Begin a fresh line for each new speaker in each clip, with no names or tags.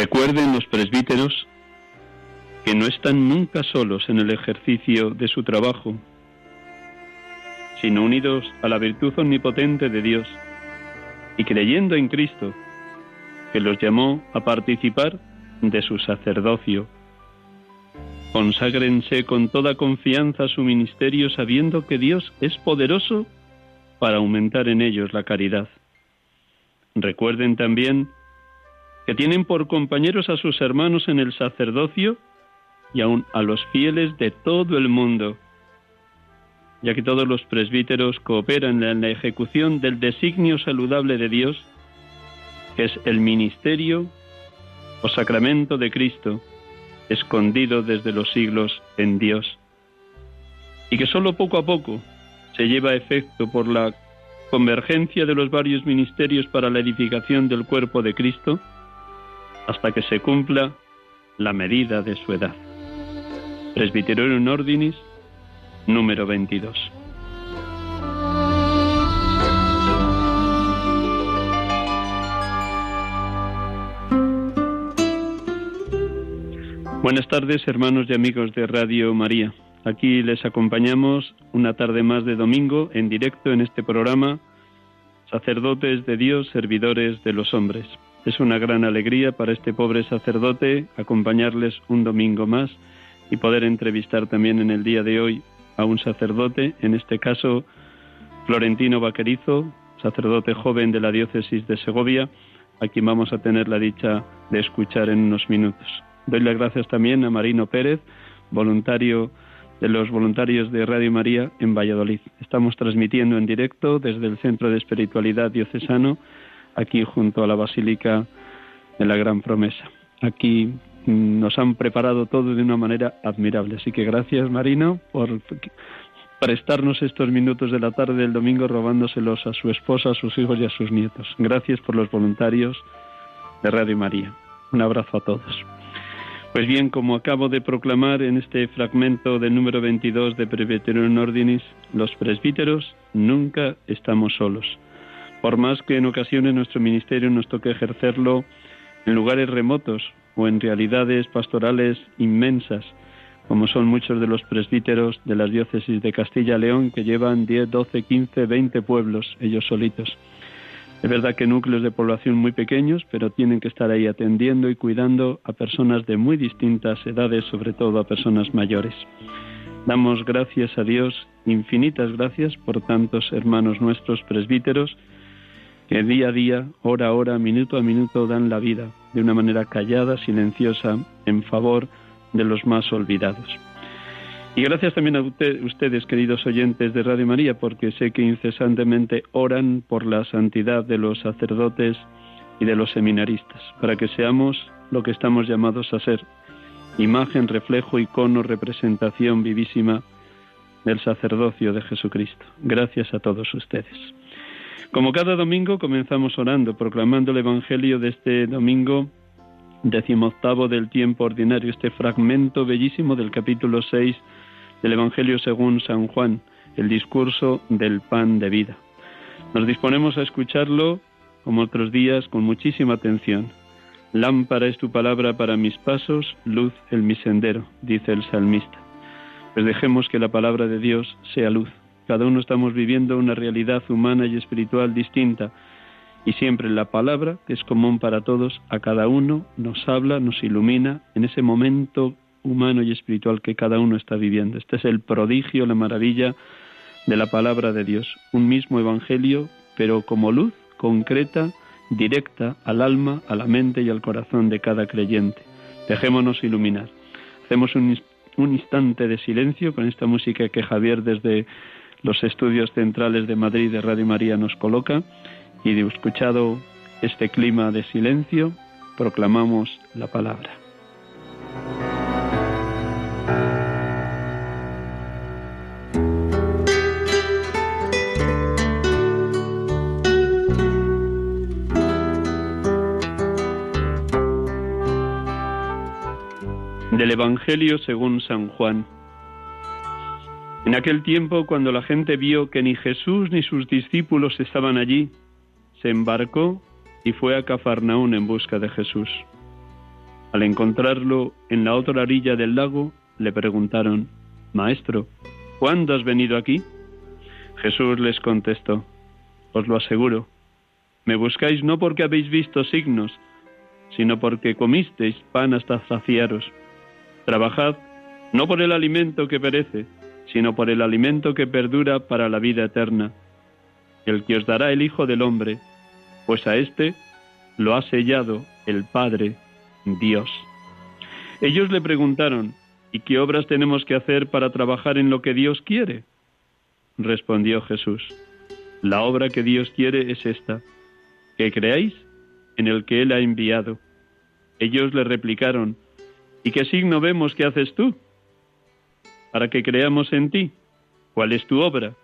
Recuerden los presbíteros que no están nunca solos en el ejercicio de su trabajo, sino unidos a la virtud omnipotente de Dios y creyendo en Cristo, que los llamó a participar de su sacerdocio. Conságrense con toda confianza a su ministerio sabiendo que Dios es poderoso para aumentar en ellos la caridad. Recuerden también que tienen por compañeros a sus hermanos en el sacerdocio y aun a los fieles de todo el mundo, ya que todos los presbíteros cooperan en la ejecución del designio saludable de Dios, que es el ministerio o sacramento de Cristo, escondido desde los siglos en Dios, y que sólo poco a poco se lleva a efecto por la convergencia de los varios ministerios para la edificación del cuerpo de Cristo, hasta que se cumpla la medida de su edad. Presbyterorum Ordinis, número 22. Buenas tardes, hermanos y amigos de Radio María. Aquí les acompañamos una tarde más de domingo en directo en este programa, Sacerdotes de Dios, Servidores de los Hombres. Es una gran alegría para este pobre sacerdote acompañarles un domingo más y poder entrevistar también en el día de hoy a un sacerdote, en este caso Florentino Vaquerizo, sacerdote joven de la diócesis de Segovia, a quien vamos a tener la dicha de escuchar en unos minutos. Doy las gracias también a Marino Pérez, voluntario de los voluntarios de Radio María en Valladolid. Estamos transmitiendo en directo desde el Centro de Espiritualidad Diocesano aquí junto a la Basílica de la Gran Promesa. Aquí mm, nos han preparado todo de una manera admirable. Así que gracias, Marino, por prestarnos estos minutos de la tarde del domingo robándoselos a su esposa, a sus hijos y a sus nietos. Gracias por los voluntarios de Radio María. Un abrazo a todos. Pues bien, como acabo de proclamar en este fragmento del número 22 de Presbyterorum Ordinis, los presbíteros nunca estamos solos por más que en ocasiones nuestro ministerio nos toque ejercerlo en lugares remotos o en realidades pastorales inmensas, como son muchos de los presbíteros de las diócesis de Castilla-León que llevan 10, 12, 15, 20 pueblos ellos solitos. Es verdad que núcleos de población muy pequeños, pero tienen que estar ahí atendiendo y cuidando a personas de muy distintas edades, sobre todo a personas mayores. Damos gracias a Dios, infinitas gracias por tantos hermanos nuestros presbíteros, que día a día, hora a hora, minuto a minuto dan la vida de una manera callada, silenciosa, en favor de los más olvidados. Y gracias también a ustedes, queridos oyentes de Radio María, porque sé que incesantemente oran por la santidad de los sacerdotes y de los seminaristas, para que seamos lo que estamos llamados a ser, imagen, reflejo, icono, representación vivísima del sacerdocio de Jesucristo. Gracias a todos ustedes. Como cada domingo comenzamos orando, proclamando el Evangelio de este domingo decimoctavo del tiempo ordinario, este fragmento bellísimo del capítulo 6 del Evangelio según San Juan, el discurso del pan de vida. Nos disponemos a escucharlo, como otros días, con muchísima atención. Lámpara es tu palabra para mis pasos, luz en mi sendero, dice el salmista. Pues dejemos que la palabra de Dios sea luz. Cada uno estamos viviendo una realidad humana y espiritual distinta y siempre la palabra, que es común para todos, a cada uno nos habla, nos ilumina en ese momento humano y espiritual que cada uno está viviendo. Este es el prodigio, la maravilla de la palabra de Dios. Un mismo evangelio, pero como luz concreta, directa al alma, a la mente y al corazón de cada creyente. Dejémonos iluminar. Hacemos un, un instante de silencio con esta música que Javier desde los estudios centrales de Madrid de Radio María nos coloca y de escuchado este clima de silencio, proclamamos la palabra. Del Evangelio según San Juan. En aquel tiempo, cuando la gente vio que ni Jesús ni sus discípulos estaban allí, se embarcó y fue a Cafarnaún en busca de Jesús. Al encontrarlo en la otra orilla del lago, le preguntaron, Maestro, ¿cuándo has venido aquí? Jesús les contestó, Os lo aseguro, me buscáis no porque habéis visto signos, sino porque comisteis pan hasta saciaros. Trabajad no por el alimento que perece, sino por el alimento que perdura para la vida eterna, el que os dará el Hijo del Hombre, pues a éste lo ha sellado el Padre Dios. Ellos le preguntaron, ¿y qué obras tenemos que hacer para trabajar en lo que Dios quiere? Respondió Jesús, la obra que Dios quiere es esta, que creáis en el que Él ha enviado. Ellos le replicaron, ¿y qué signo vemos que haces tú? Para que creamos en ti. ¿Cuál es tu obra?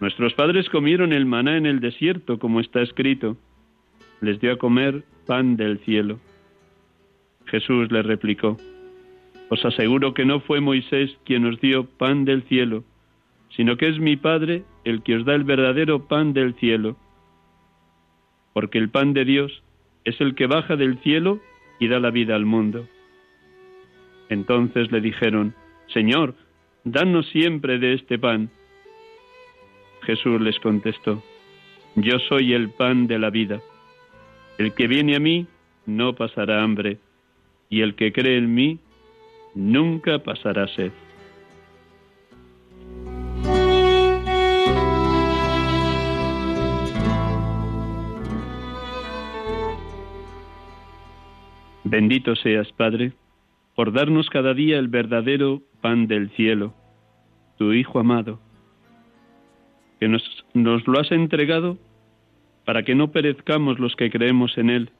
Nuestros padres comieron el maná en el desierto, como está escrito. Les dio a comer pan del cielo. Jesús le replicó, Os aseguro que no fue Moisés quien os dio pan del cielo, sino que es mi Padre el que os da el verdadero pan del cielo. Porque el pan de Dios es el que baja del cielo y da la vida al mundo. Entonces le dijeron, Señor, danos siempre de este pan. Jesús les contestó, Yo soy el pan de la vida. El que viene a mí no pasará hambre, y el que cree en mí nunca pasará sed. Bendito seas, Padre, por darnos cada día el verdadero pan del cielo, tu Hijo amado que nos, lo has entregado para que no perezcamos los que creemos en Él,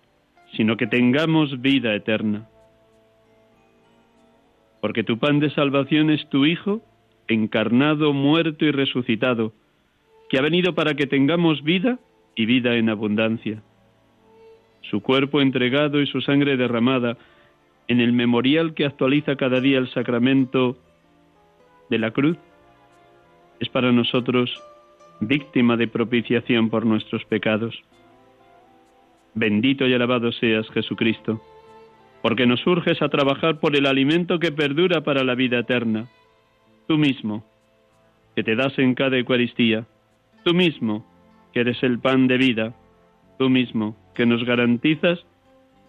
sino que tengamos vida eterna. Porque tu pan de salvación es tu Hijo, encarnado, muerto y resucitado, que ha venido para que tengamos vida y vida en abundancia. Su cuerpo entregado y su sangre derramada en el memorial que actualiza cada día el sacramento de la cruz es para nosotros víctima de propiciación por nuestros pecados. Bendito y alabado seas Jesucristo, porque nos urges a trabajar por el alimento que perdura para la vida eterna. Tú mismo, que te das en cada Eucaristía, tú mismo, que eres el pan de vida, tú mismo, que nos garantizas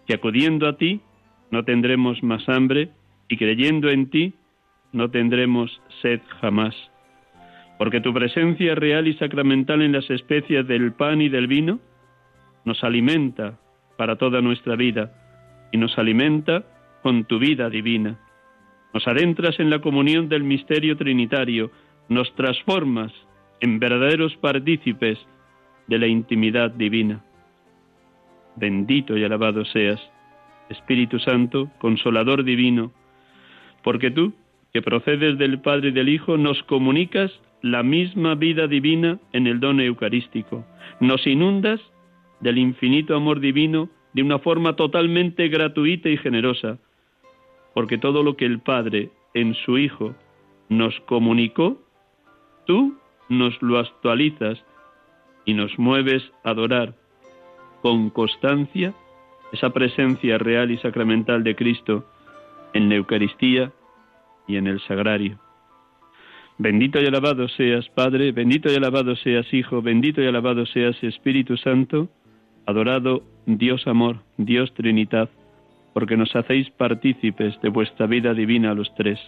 que acudiendo a ti no tendremos más hambre y creyendo en ti no tendremos sed jamás porque tu presencia real y sacramental en las especies del pan y del vino nos alimenta para toda nuestra vida y nos alimenta con tu vida divina. Nos adentras en la comunión del misterio trinitario, nos transformas en verdaderos partícipes de la intimidad divina. Bendito y alabado seas, Espíritu Santo, consolador divino, porque tú, que procedes del Padre y del Hijo, nos comunicas la misma vida divina en el don eucarístico. Nos inundas del infinito amor divino de una forma totalmente gratuita y generosa, porque todo lo que el Padre en su Hijo nos comunicó, tú nos lo actualizas y nos mueves a adorar con constancia esa presencia real y sacramental de Cristo en la Eucaristía y en el sagrario. Bendito y alabado seas, Padre, bendito y alabado seas, Hijo, bendito y alabado seas, Espíritu Santo, adorado Dios amor, Dios Trinidad, porque nos hacéis partícipes de vuestra vida divina a los tres,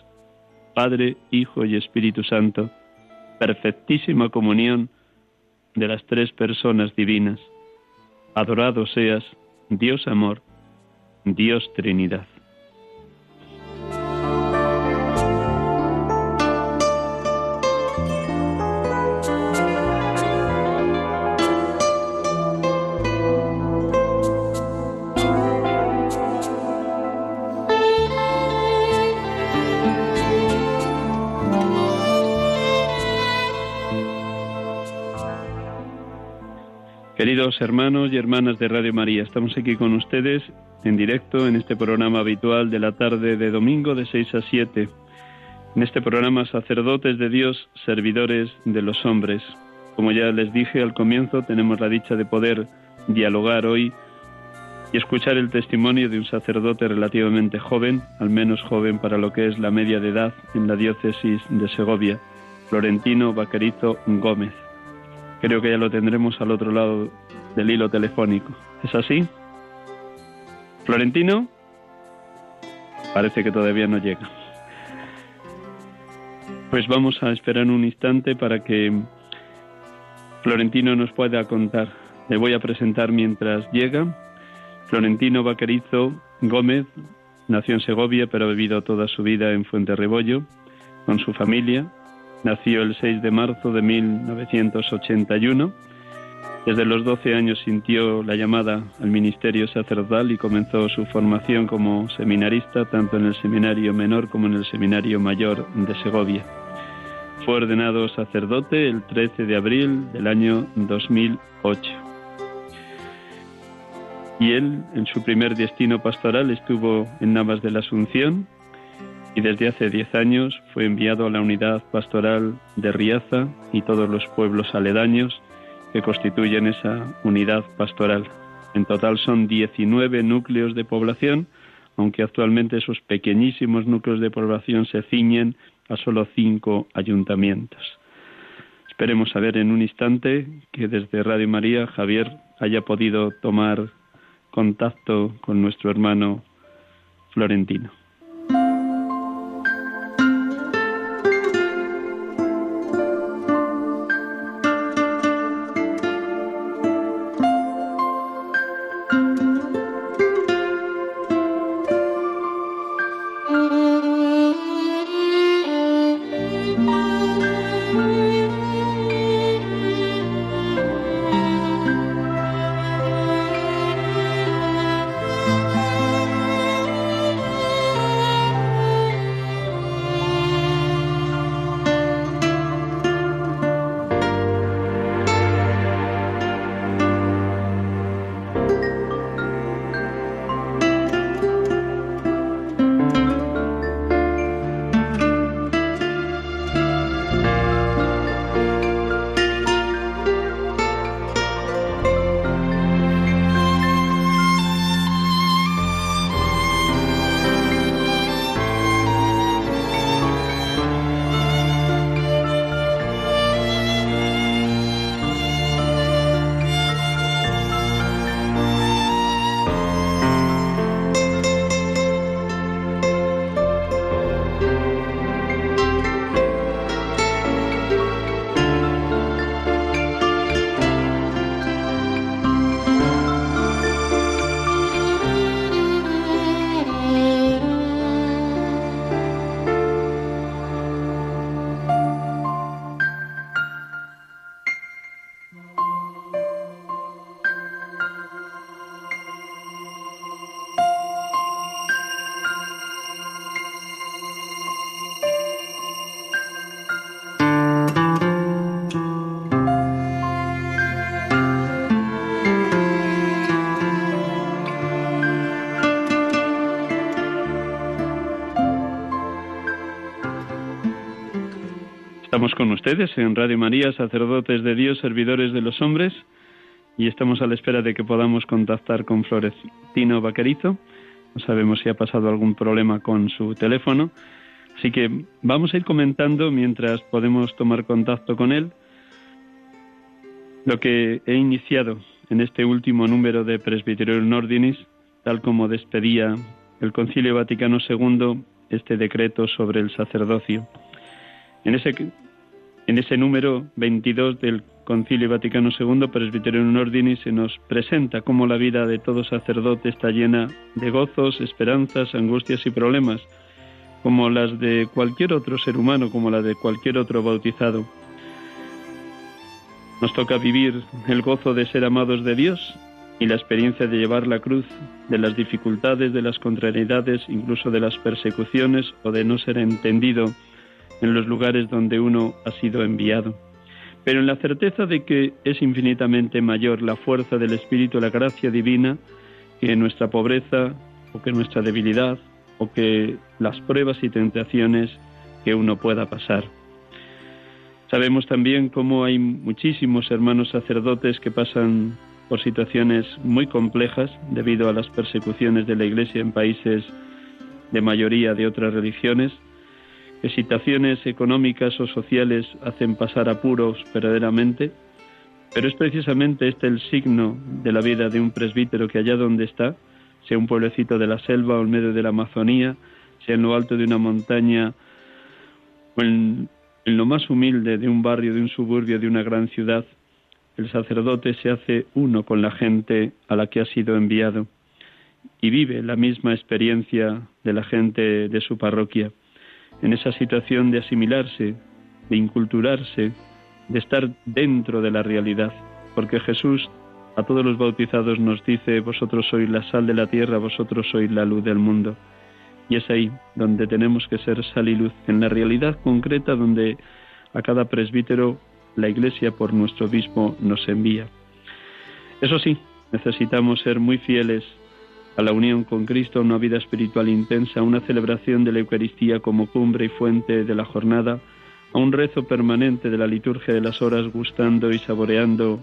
Padre, Hijo y Espíritu Santo, perfectísima comunión de las tres personas divinas. Adorado seas, Dios amor, Dios Trinidad. Queridos hermanos y hermanas de Radio María, estamos aquí con ustedes en directo en este programa habitual de la tarde de domingo de 6 a 7. En este programa Sacerdotes de Dios, Servidores de los Hombres. Como ya les dije al comienzo, tenemos la dicha de poder dialogar hoy y escuchar el testimonio de un sacerdote relativamente joven, al menos joven para lo que es la media de edad en la diócesis de Segovia, Florentino Vaquerizo Gómez. Creo que ya lo tendremos al otro lado del hilo telefónico. ¿Es así? Florentino, parece que todavía no llega. Pues vamos a esperar un instante para que Florentino nos pueda contar. Le voy a presentar mientras llega. Florentino Vaquerizo Gómez nació en Segovia, pero ha vivido toda su vida en Fuente Rebollo con su familia. Nació el 6 de marzo de 1981. Desde los 12 años sintió la llamada al ministerio sacerdotal y comenzó su formación como seminarista tanto en el seminario menor como en el seminario mayor de Segovia. Fue ordenado sacerdote el 13 de abril del año 2008. Y él, en su primer destino pastoral, estuvo en Navas de la Asunción, y desde hace diez años fue enviado a la unidad pastoral de Riaza y todos los pueblos aledaños que constituyen esa unidad pastoral. En total son 19 núcleos de población, aunque actualmente esos pequeñísimos núcleos de población se ciñen a solo cinco ayuntamientos. Esperemos saber en un instante que desde Radio María Javier haya podido tomar contacto con nuestro hermano Florentino. Estamos con ustedes en Radio María, sacerdotes de Dios, servidores de los hombres, y estamos a la espera de que podamos contactar con Florentino Vaquerizo. No sabemos si ha pasado algún problema con su teléfono, así que vamos a ir comentando mientras podemos tomar contacto con él lo que he iniciado en este último número de Presbyterium Ordinis, tal como despedía el Concilio Vaticano II este decreto sobre el sacerdocio. En ese en ese número 22 del Concilio Vaticano II, Presbyterium Ordini, se nos presenta cómo la vida de todo sacerdote está llena de gozos, esperanzas, angustias y problemas, como las de cualquier otro ser humano, como la de cualquier otro bautizado. Nos toca vivir el gozo de ser amados de Dios y la experiencia de llevar la cruz, de las dificultades, de las contrariedades, incluso de las persecuciones o de no ser entendido en los lugares donde uno ha sido enviado, pero en la certeza de que es infinitamente mayor la fuerza del Espíritu, la gracia divina, que nuestra pobreza o que nuestra debilidad o que las pruebas y tentaciones que uno pueda pasar. Sabemos también cómo hay muchísimos hermanos sacerdotes que pasan por situaciones muy complejas debido a las persecuciones de la Iglesia en países de mayoría de otras religiones que económicas o sociales hacen pasar apuros verdaderamente, pero es precisamente este el signo de la vida de un presbítero que allá donde está, sea un pueblecito de la selva o en medio de la Amazonía, sea en lo alto de una montaña o en lo más humilde de un barrio, de un suburbio, de una gran ciudad, el sacerdote se hace uno con la gente a la que ha sido enviado y vive la misma experiencia de la gente de su parroquia en esa situación de asimilarse, de inculturarse, de estar dentro de la realidad, porque Jesús a todos los bautizados nos dice, vosotros sois la sal de la tierra, vosotros sois la luz del mundo. Y es ahí donde tenemos que ser sal y luz, en la realidad concreta donde a cada presbítero la Iglesia por nuestro obispo nos envía. Eso sí, necesitamos ser muy fieles a la unión con Cristo, a una vida espiritual intensa, a una celebración de la Eucaristía como cumbre y fuente de la jornada, a un rezo permanente de la liturgia de las horas, gustando y saboreando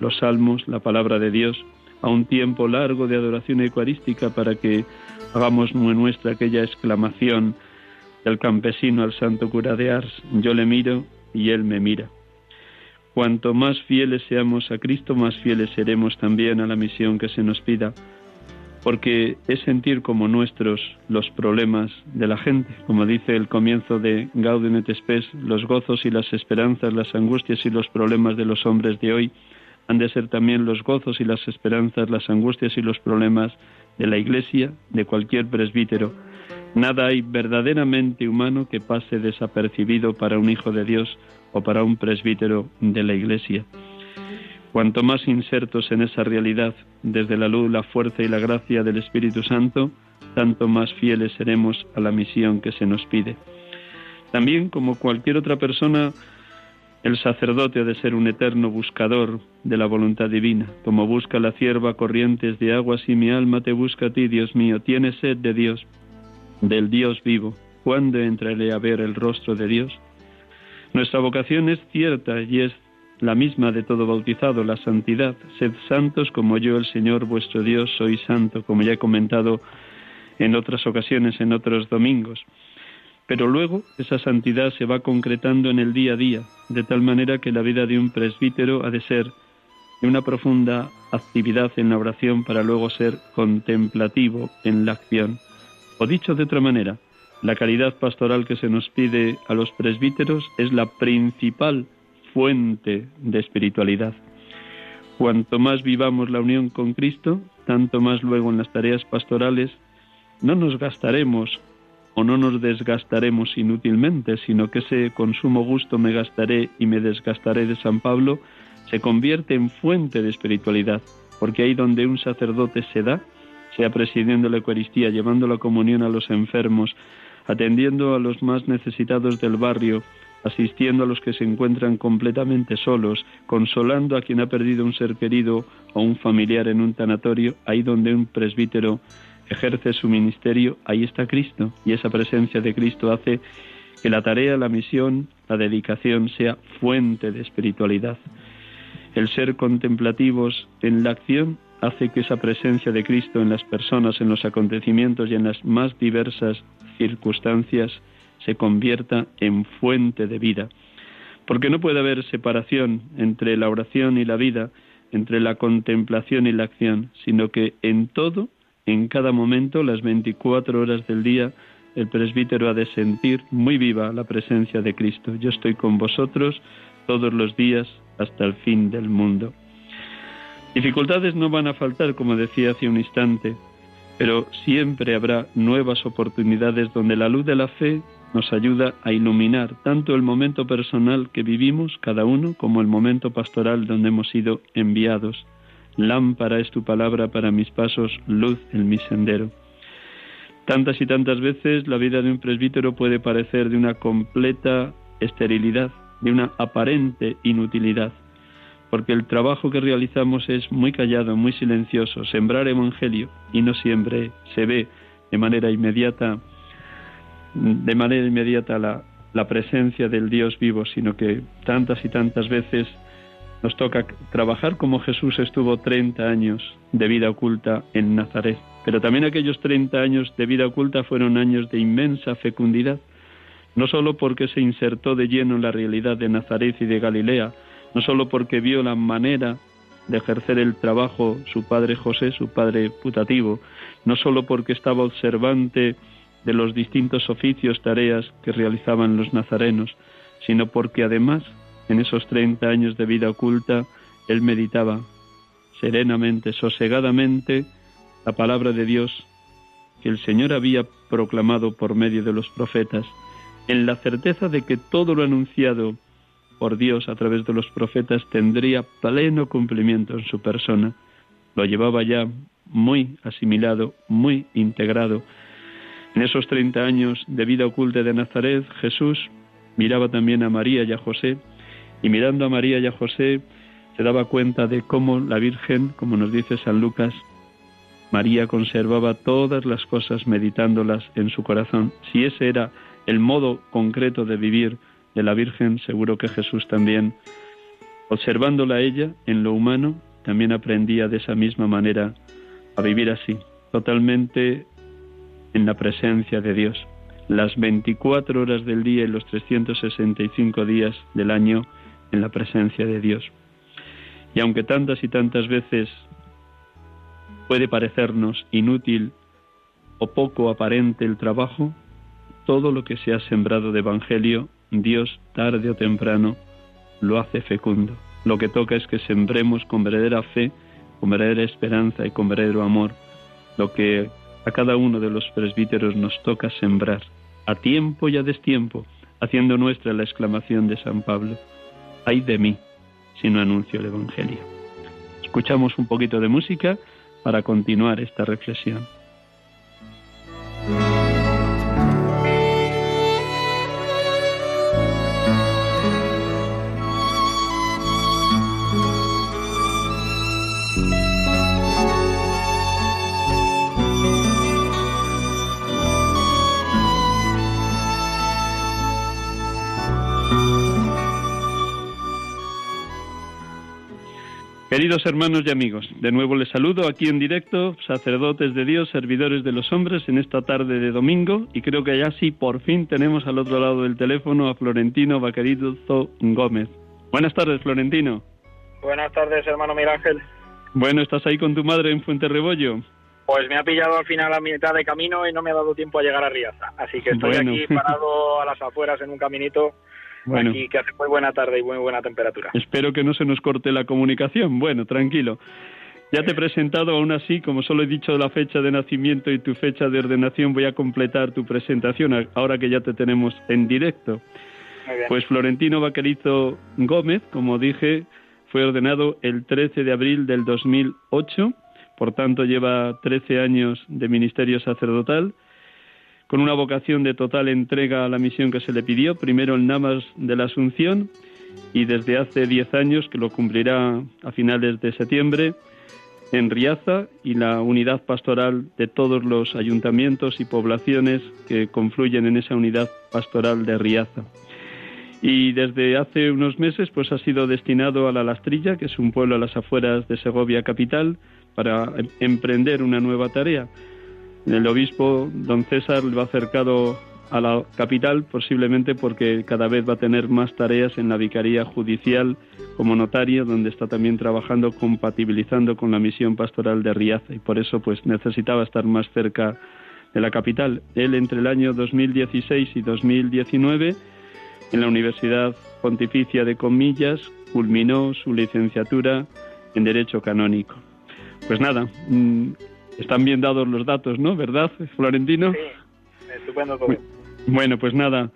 los salmos, la palabra de Dios, a un tiempo largo de adoración eucarística para que hagamos nuestra aquella exclamación del campesino al santo cura de Ars, yo le miro y él me mira. Cuanto más fieles seamos a Cristo, más fieles seremos también a la misión que se nos pida porque es sentir como nuestros los problemas de la gente, como dice el comienzo de Gaudium et Spes, los gozos y las esperanzas, las angustias y los problemas de los hombres de hoy han de ser también los gozos y las esperanzas, las angustias y los problemas de la Iglesia, de cualquier presbítero. Nada hay verdaderamente humano que pase desapercibido para un hijo de Dios o para un presbítero de la Iglesia. Cuanto más insertos en esa realidad, desde la luz, la fuerza y la gracia del Espíritu Santo, tanto más fieles seremos a la misión que se nos pide. También, como cualquier otra persona, el sacerdote ha de ser un eterno buscador de la voluntad divina, como busca la cierva corrientes de aguas y mi alma te busca a ti, Dios mío. Tiene sed de Dios, del Dios vivo. ¿Cuándo entraré a ver el rostro de Dios? Nuestra vocación es cierta y es la misma de todo bautizado, la santidad. Sed santos como yo, el Señor vuestro Dios, soy santo, como ya he comentado en otras ocasiones, en otros domingos. Pero luego esa santidad se va concretando en el día a día, de tal manera que la vida de un presbítero ha de ser de una profunda actividad en la oración para luego ser contemplativo en la acción. O dicho de otra manera, la caridad pastoral que se nos pide a los presbíteros es la principal fuente de espiritualidad. Cuanto más vivamos la unión con Cristo, tanto más luego en las tareas pastorales no nos gastaremos o no nos desgastaremos inútilmente, sino que ese consumo gusto me gastaré y me desgastaré de San Pablo se convierte en fuente de espiritualidad, porque ahí donde un sacerdote se da, sea presidiendo la Eucaristía, llevando la comunión a los enfermos, atendiendo a los más necesitados del barrio, asistiendo a los que se encuentran completamente solos, consolando a quien ha perdido un ser querido o un familiar en un tanatorio, ahí donde un presbítero ejerce su ministerio, ahí está Cristo, y esa presencia de Cristo hace que la tarea, la misión la dedicación sea fuente de espiritualidad. El ser contemplativos en la acción hace que esa presencia de Cristo en las personas, en los acontecimientos y en las más diversas circunstancias se convierta en fuente de vida. Porque no puede haber separación entre la oración y la vida, entre la contemplación y la acción, sino que en todo, en cada momento, las 24 horas del día, el presbítero ha de sentir muy viva la presencia de Cristo. Yo estoy con vosotros todos los días hasta el fin del mundo. Dificultades no van a faltar, como decía hace un instante, pero siempre habrá nuevas oportunidades donde la luz de la fe nos ayuda a iluminar tanto el momento personal que vivimos cada uno como el momento pastoral donde hemos sido enviados. Lámpara es tu palabra para mis pasos, luz en mi sendero. Tantas y tantas veces la vida de un presbítero puede parecer de una completa esterilidad, de una aparente inutilidad, porque el trabajo que realizamos es muy callado, muy silencioso, sembrar evangelio y no siempre se ve de manera inmediata de manera inmediata la, la presencia del Dios vivo, sino que tantas y tantas veces nos toca trabajar como Jesús estuvo 30 años de vida oculta en Nazaret. Pero también aquellos 30 años de vida oculta fueron años de inmensa fecundidad, no solo porque se insertó de lleno en la realidad de Nazaret y de Galilea, no solo porque vio la manera de ejercer el trabajo su padre José, su padre putativo, no solo porque estaba observante de los distintos oficios, tareas que realizaban los nazarenos, sino porque además en esos 30 años de vida oculta él meditaba serenamente, sosegadamente, la palabra de Dios que el Señor había proclamado por medio de los profetas, en la certeza de que todo lo anunciado por Dios a través de los profetas tendría pleno cumplimiento en su persona. Lo llevaba ya muy asimilado, muy integrado. En esos 30 años de vida oculta de Nazaret, Jesús miraba también a María y a José, y mirando a María y a José, se daba cuenta de cómo la Virgen, como nos dice San Lucas, María conservaba todas las cosas meditándolas en su corazón. Si ese era el modo concreto de vivir de la Virgen, seguro que Jesús también, observándola a ella en lo humano, también aprendía de esa misma manera a vivir así, totalmente en la presencia de Dios. Las 24 horas del día y los 365 días del año en la presencia de Dios. Y aunque tantas y tantas veces puede parecernos inútil o poco aparente el trabajo, todo lo que se ha sembrado de Evangelio Dios tarde o temprano lo hace fecundo. Lo que toca es que sembremos con verdadera fe, con verdadera esperanza y con verdadero amor lo que a cada uno de los presbíteros nos toca sembrar, a tiempo y a destiempo, haciendo nuestra la exclamación de San Pablo, ay de mí si no anuncio el Evangelio. Escuchamos un poquito de música para continuar esta reflexión. Queridos hermanos y amigos, de nuevo les saludo aquí en directo, sacerdotes de Dios, servidores de los hombres, en esta tarde de domingo, y creo que ya sí, por fin tenemos al otro lado del teléfono a Florentino Vaquerizo Gómez. Buenas tardes, Florentino.
Buenas tardes, hermano Miguel Ángel.
Bueno, ¿estás ahí con tu madre en Fuente Rebollo?
Pues me ha pillado al final a mitad de camino y no me ha dado tiempo a llegar a Riaza. Así que estoy aquí parado a las afueras en un caminito bueno. aquí que hace muy buena tarde y muy buena temperatura.
Espero que no se nos corte la comunicación. Bueno, tranquilo. Ya te he presentado, aún así, como solo he dicho la fecha de nacimiento y tu fecha de ordenación, voy a completar tu presentación ahora que ya te tenemos en directo. Pues Florentino Vaquerizo Gómez, como dije, fue ordenado el 13 de abril del 2008, por tanto lleva 13 años de ministerio sacerdotal con una vocación de total entrega a la misión que se le pidió, primero el Namas de la Asunción y desde hace diez años, que lo cumplirá a finales de septiembre, en Riaza y la unidad pastoral de todos los ayuntamientos y poblaciones que confluyen en esa unidad pastoral de Riaza. y desde hace unos meses pues ha sido destinado a La Lastrilla, que es un pueblo a las afueras de Segovia capital, para em, emprender una nueva tarea. El obispo don César le va acercado a la capital posiblemente porque cada vez va a tener más tareas en la vicaría judicial como notario donde está también trabajando compatibilizando con la misión pastoral de Riaza y por eso pues necesitaba estar más cerca de la capital. Él entre el año 2016 y 2019 en la Universidad Pontificia de Comillas culminó su licenciatura en Derecho Canónico. Pues nada, mm, están bien dados los datos, ¿no? ¿Verdad, Florentino?
Sí, estupendo
Bueno, pues nada.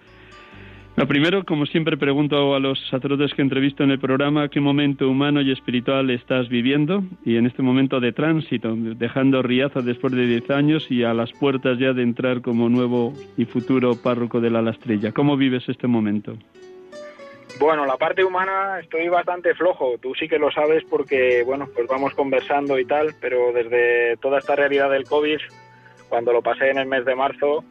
Lo primero, como siempre, pregunto a los sacerdotes que entrevisto en el programa qué momento humano y espiritual estás viviendo y en este momento de tránsito, dejando Riaza después de 10 años y a las puertas ya de entrar como nuevo y futuro párroco de la Lastrilla. ¿Cómo vives este momento?
Bueno, la parte humana estoy bastante flojo. Tú sí que lo sabes porque, bueno, pues vamos conversando y tal, pero desde toda esta realidad del COVID, cuando lo pasé en el mes de marzo,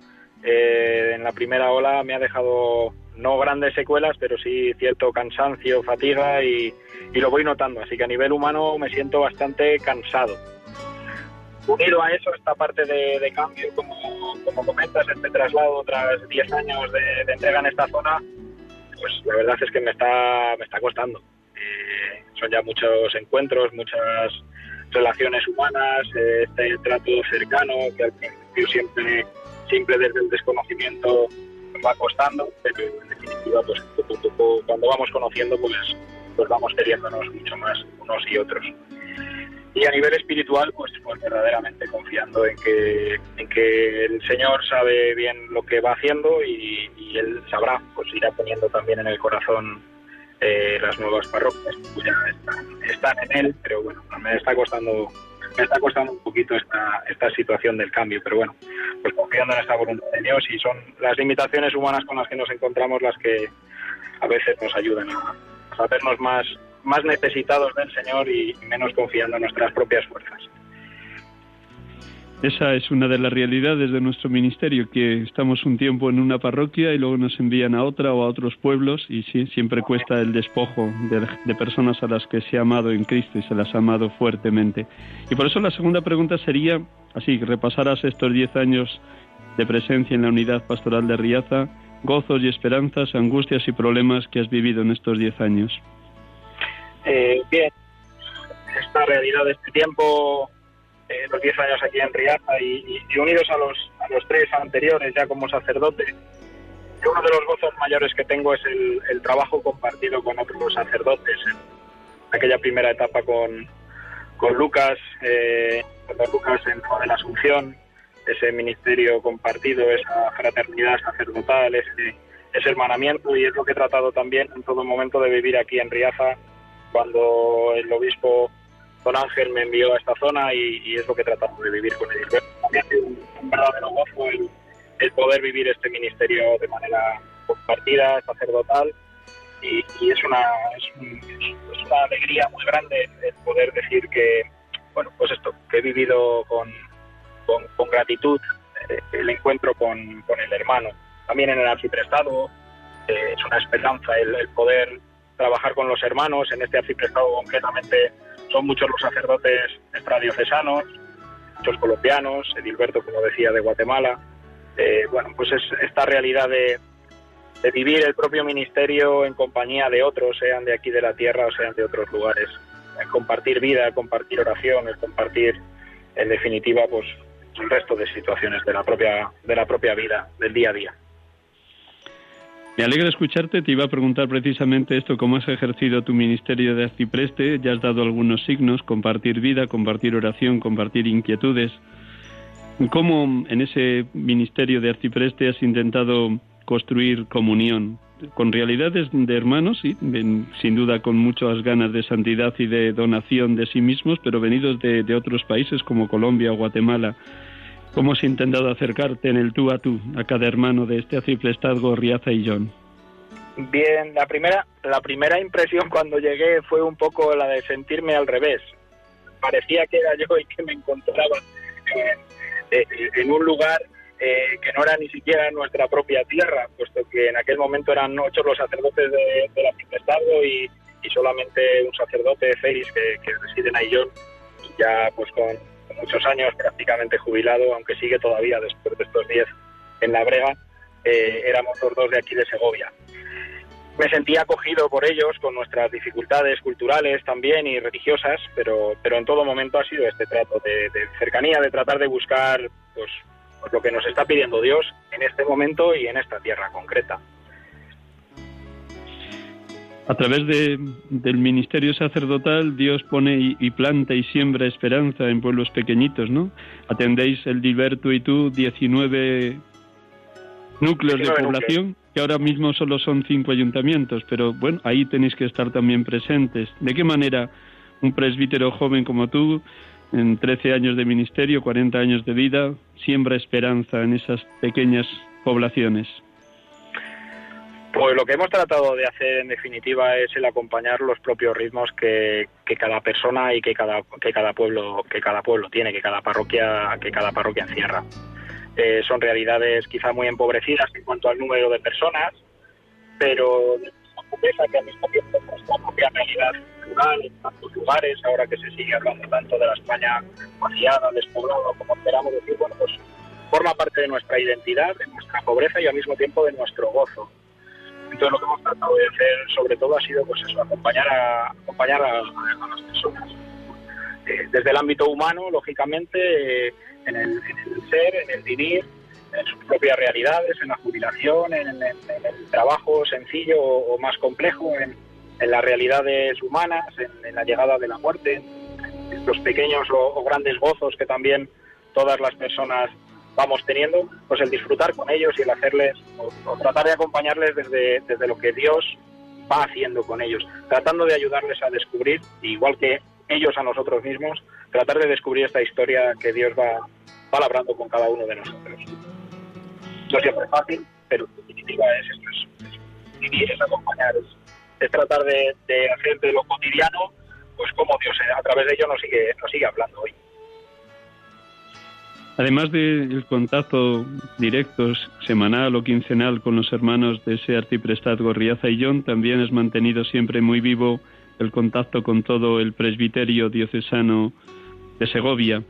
eh, en la primera ola me ha dejado no grandes secuelas, pero sí cierto cansancio, fatiga y, lo voy notando. Así que a nivel humano me siento bastante cansado. Unido a eso, esta parte de, cambio, como, como comentas, este traslado tras 10 años de, de entrega en esta zona, pues la verdad es que me está, me está costando. Eh, son ya muchos encuentros, muchas relaciones humanas, eh, este trato cercano que al principio siempre, siempre desde el desconocimiento va costando, pero en definitiva, pues cuando vamos conociendo, pues, pues vamos queriéndonos mucho más unos y otros y a nivel espiritual pues, pues verdaderamente confiando en que, en que el Señor sabe bien lo que va haciendo y, Él sabrá, pues irá poniendo también en el corazón eh, las nuevas parroquias, pues ya están, en Él, pero bueno, me está costando me está costando un poquito esta, esta situación del cambio, pero bueno, pues confiando en esta voluntad de Dios y son las limitaciones humanas con las que nos encontramos las que a veces nos ayudan a hacernos más más necesitados del Señor y menos confiando en nuestras propias fuerzas.
Esa es una de las realidades de nuestro ministerio, que estamos un tiempo en una parroquia y luego nos envían a otra o a otros pueblos y sí, siempre cuesta el despojo de, personas a las que se ha amado en Cristo y se las ha amado fuertemente. Y por eso la segunda pregunta sería, así, repasaras estos diez años de presencia en la unidad pastoral de Riaza, gozos y esperanzas, angustias y problemas que has vivido en estos diez años.
Eh, bien, esta realidad de este tiempo, eh, los 10 años aquí en Riaza y, unidos a los, a los tres anteriores ya como sacerdote, uno de los gozos mayores que tengo es el, trabajo compartido con otros sacerdotes. Aquella primera etapa con, con Lucas, eh, Lucas en de la Asunción, ese ministerio compartido, esa fraternidad sacerdotal, ese, ese hermanamiento y es lo que he tratado también en todo momento de vivir aquí en Riaza cuando el obispo Don Ángel me envió a esta zona y, es lo que tratamos de vivir con él. También un, un verdadero gozo el, poder vivir este ministerio de manera compartida, sacerdotal, y, es, una, es, una alegría muy grande el poder decir que, bueno, pues esto, que he vivido con, con, gratitud eh, el encuentro con, el hermano. También en el arciprestado eh, es una esperanza el, el poder trabajar con los hermanos, en este arciprestado concretamente son muchos los sacerdotes extradiocesanos, muchos colombianos, Edilberto, como decía, de Guatemala. Eh, bueno, pues es esta realidad de, vivir el propio ministerio en compañía de otros, sean de aquí de la tierra o sean de otros lugares. compartir vida, compartir oración, el compartir, en definitiva, pues el resto de situaciones de la propia, de la propia vida, del día a día.
Me alegra escucharte. Te iba a preguntar precisamente esto, cómo has ejercido tu ministerio de arcipreste. Ya has dado algunos signos, compartir vida, compartir oración, compartir inquietudes. ¿Cómo en ese ministerio de arcipreste has intentado construir comunión? Con realidades de hermanos, sí, sin duda con muchas ganas de santidad y de donación de sí mismos, pero venidos de, de otros países como Colombia o Guatemala. ¿Cómo has intentado acercarte en el tú a tú a cada hermano de este estado, Riaza y John?
Bien, la primera, la primera impresión cuando llegué fue un poco la de sentirme al revés. Parecía que era yo y que me encontraba en, un lugar eh, que no era ni siquiera nuestra propia tierra, puesto que en aquel momento eran ocho los sacerdotes de, de la y, y, solamente un sacerdote, Félix, que, que reside en Aillón, ya pues con, muchos años prácticamente jubilado, aunque sigue todavía después de estos diez en la brega, eh, éramos los dos de aquí de Segovia. Me sentía acogido por ellos con nuestras dificultades culturales también y religiosas, pero, pero en todo momento ha sido este trato de, cercanía, de tratar de buscar pues lo que nos está pidiendo Dios en este momento y en esta tierra concreta.
A través de, del ministerio sacerdotal, Dios pone y, planta y siembra esperanza en pueblos pequeñitos, ¿no? Atendéis el Diverto y tú 19 núcleos de población, que ahora mismo solo son cinco ayuntamientos, pero bueno, ahí tenéis que estar también presentes. ¿De qué manera un presbítero joven como tú en 13 años de ministerio, 40 años de vida, siembra esperanza en esas pequeñas poblaciones.
Pues lo que hemos tratado de hacer en definitiva es el acompañar los propios ritmos que, cada persona y que cada, que cada pueblo que cada pueblo tiene, que cada parroquia que cada parroquia encierra. Eh, son realidades quizá muy empobrecidas en cuanto al número de personas, pero que al mismo tiempo nuestra propia realidad rural en tantos lugares, ahora que se sigue hablando tanto de la España vaciada, despoblada, como esperamos decir, bueno, pues forma parte de nuestra identidad, de nuestra pobreza y al mismo tiempo de nuestro gozo. Entonces lo que hemos tratado de hacer sobre todo ha sido pues eso, acompañar a, acompañar a, las personas. Eh, desde el ámbito humano, lógicamente, eh, en, el, ser, en el vivir, en sus propias realidades, en la jubilación, en, el trabajo sencillo o, más complejo, en, las realidades humanas, en, la llegada de la muerte, en los pequeños o, grandes gozos que también todas las personas vamos teniendo, pues el disfrutar con ellos y el hacerles, tratar de acompañarles desde, desde lo que Dios va haciendo con ellos, tratando de ayudarles a descubrir, igual que ellos a nosotros mismos, tratar de descubrir esta historia que Dios va, va labrando con cada uno de nosotros no siempre es fácil, pero en definitiva es esto, es, vivir, es acompañar, es, tratar de, hacer de lo cotidiano, pues como Dios eh, a través de ello nos sigue, nos sigue hablando hoy.
Además del contacto directo, semanal o quincenal con los hermanos de ese arciprestazgo Riaza y John, también has mantenido siempre muy vivo el contacto con todo el presbiterio diocesano de Segovia.